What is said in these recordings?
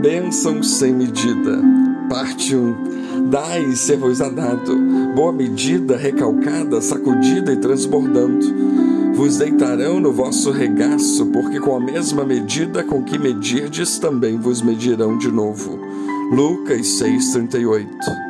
Bênção sem medida. Parte 1. Dai ser-vos-á dado. Boa medida, recalcada, sacudida e transbordando. Vos deitarão no vosso regaço, porque com a mesma medida com que medirdes, também vos medirão de novo. Lucas 6,38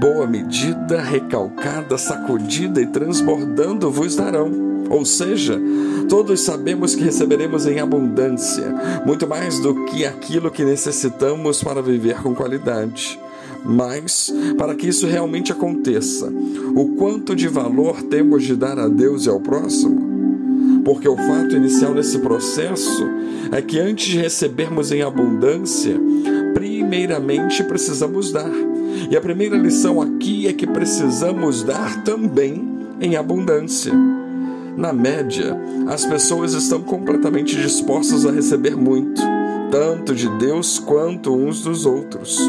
Boa medida, recalcada, sacudida e transbordando vos darão ou seja, todos sabemos que receberemos em abundância, muito mais do que aquilo que necessitamos para viver com qualidade. Mas, para que isso realmente aconteça, o quanto de valor temos de dar a Deus e ao próximo? Porque o fato inicial nesse processo é que antes de recebermos em abundância, primeiramente precisamos dar. E a primeira lição aqui é que precisamos dar também em abundância. Na média, as pessoas estão completamente dispostas a receber muito, tanto de Deus quanto uns dos outros.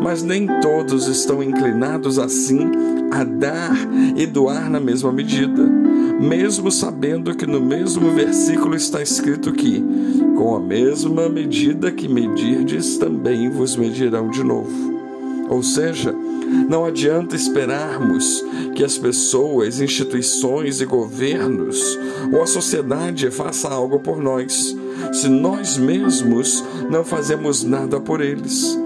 Mas nem todos estão inclinados assim a dar e doar na mesma medida, mesmo sabendo que no mesmo versículo está escrito que, com a mesma medida que medirdes, também vos medirão de novo. Ou seja, não adianta esperarmos que as pessoas, instituições e governos ou a sociedade faça algo por nós, se nós mesmos não fazemos nada por eles.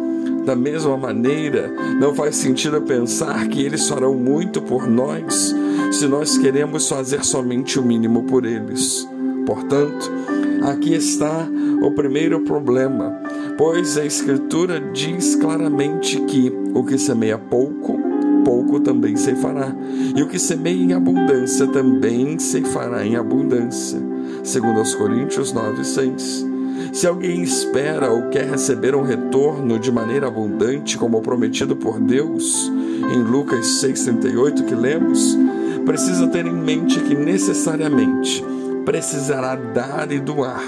Da mesma maneira, não faz sentido pensar que eles farão muito por nós se nós queremos fazer somente o mínimo por eles. Portanto, aqui está o primeiro problema Pois a Escritura diz claramente que o que semeia pouco, pouco também se fará, e o que semeia em abundância também se fará em abundância. Segundo aos Coríntios 9, 6. Se alguém espera ou quer receber um retorno de maneira abundante, como prometido por Deus, em Lucas 6,38 que lemos, precisa ter em mente que necessariamente precisará dar e doar,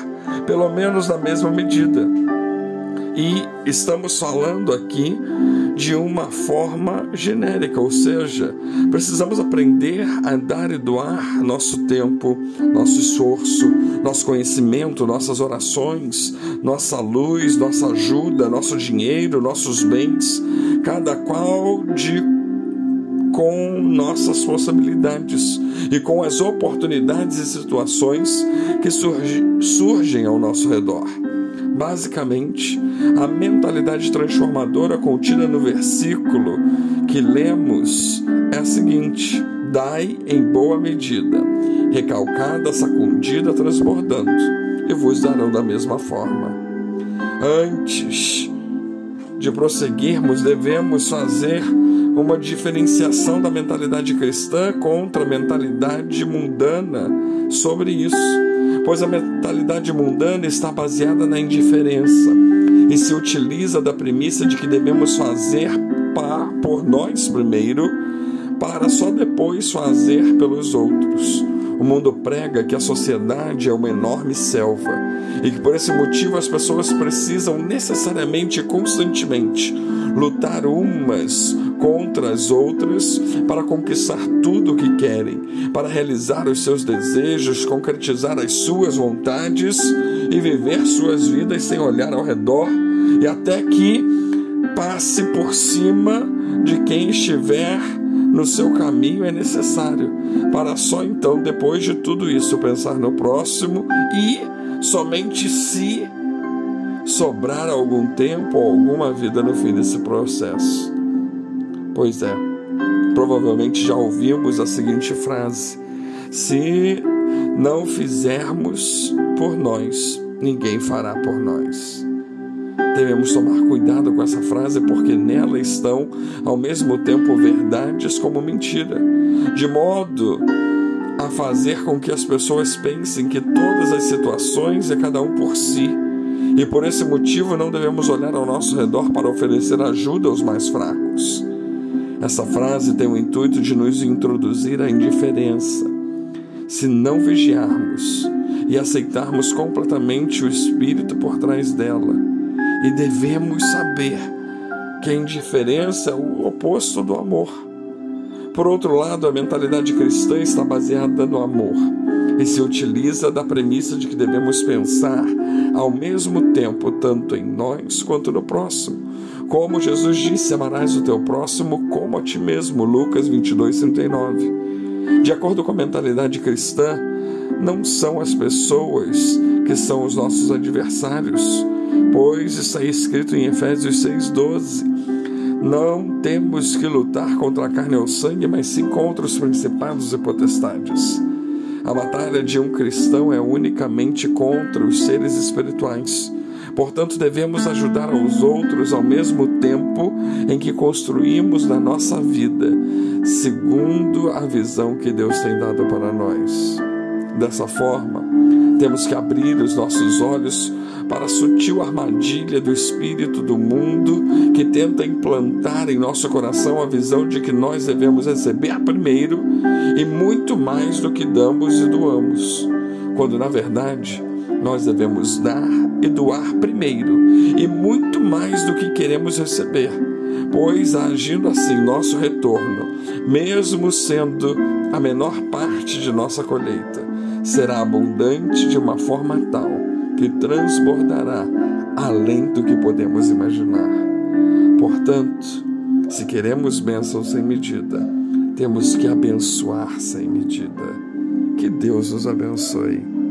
pelo menos na mesma medida. E estamos falando aqui de uma forma genérica, ou seja, precisamos aprender a dar e doar nosso tempo, nosso esforço, nosso conhecimento, nossas orações, nossa luz, nossa ajuda, nosso dinheiro, nossos bens, cada qual de com nossas possibilidades e com as oportunidades e situações que surge, surgem ao nosso redor. Basicamente, a mentalidade transformadora contida no versículo que lemos é a seguinte: dai em boa medida, recalcada, sacudida, transbordando, e vos darão da mesma forma. Antes de prosseguirmos, devemos fazer uma diferenciação da mentalidade cristã contra a mentalidade mundana sobre isso pois a mentalidade mundana está baseada na indiferença e se utiliza da premissa de que devemos fazer por nós primeiro, para só depois fazer pelos outros. O mundo prega que a sociedade é uma enorme selva e que por esse motivo as pessoas precisam necessariamente e constantemente lutar umas contra as outras para conquistar tudo o que querem, para realizar os seus desejos, concretizar as suas vontades e viver suas vidas sem olhar ao redor e até que passe por cima de quem estiver no seu caminho é necessário, para só então, depois de tudo isso, pensar no próximo e somente se sobrar algum tempo ou alguma vida no fim desse processo. Pois é, provavelmente já ouvimos a seguinte frase: Se não fizermos por nós, ninguém fará por nós. Devemos tomar cuidado com essa frase porque nela estão ao mesmo tempo verdades como mentira, de modo a fazer com que as pessoas pensem que todas as situações é cada um por si. E por esse motivo não devemos olhar ao nosso redor para oferecer ajuda aos mais fracos. Essa frase tem o intuito de nos introduzir à indiferença. Se não vigiarmos e aceitarmos completamente o espírito por trás dela, e devemos saber que a indiferença é o oposto do amor. Por outro lado, a mentalidade cristã está baseada no amor. e se utiliza da premissa de que devemos pensar ao mesmo tempo tanto em nós quanto no próximo. Como Jesus disse, amarás o teu próximo como a ti mesmo. Lucas 22, 39. De acordo com a mentalidade cristã, não são as pessoas que são os nossos adversários, pois está escrito em Efésios 6,12: Não temos que lutar contra a carne ou sangue, mas sim contra os principados e potestades. A batalha de um cristão é unicamente contra os seres espirituais. Portanto, devemos ajudar aos outros ao mesmo tempo em que construímos na nossa vida, segundo a visão que Deus tem dado para nós. Dessa forma, temos que abrir os nossos olhos para a sutil armadilha do espírito do mundo que tenta implantar em nosso coração a visão de que nós devemos receber primeiro e muito mais do que damos e doamos, quando na verdade nós devemos dar e doar primeiro e muito mais do que queremos receber, pois agindo assim nosso retorno, mesmo sendo a menor parte de nossa colheita, será abundante de uma forma tal que transbordará além do que podemos imaginar. Portanto, se queremos bênção sem medida, temos que abençoar sem medida. Que Deus nos abençoe.